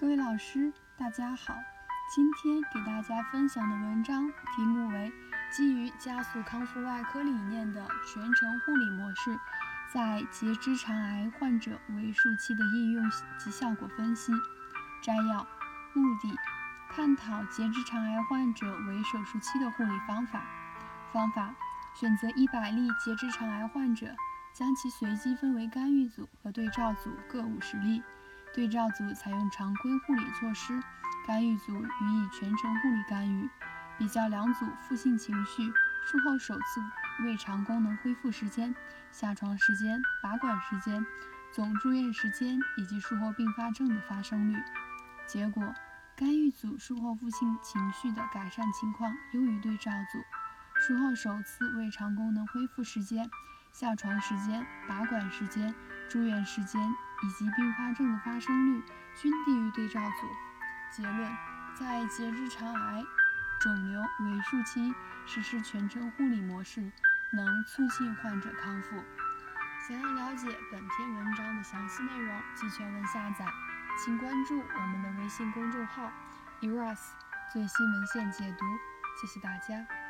各位老师，大家好。今天给大家分享的文章题目为《基于加速康复外科理念的全程护理模式，在结直肠癌患者为术期的应用及效果分析》。摘要：目的，探讨结直肠癌患者为手术期的护理方法。方法：选择一百例结直肠癌患者，将其随机分为干预组和对照组各五十例。对照组采用常规护理措施，干预组予以全程护理干预。比较两组负性情绪、术后首次胃肠功能恢复时间、下床时间、拔管时间、总住院时间以及术后并发症的发生率。结果，干预组术后负性情绪的改善情况优于对照组，术后首次胃肠功能恢复时间、下床时间、拔管时间、住院时间。以及并发症的发生率均低于对照组。结论：在结直肠癌肿瘤为术期实施全程护理模式，能促进患者康复。想要了解本篇文章的详细内容及全文下载，请关注我们的微信公众号 “eras 最新文献解读”。谢谢大家。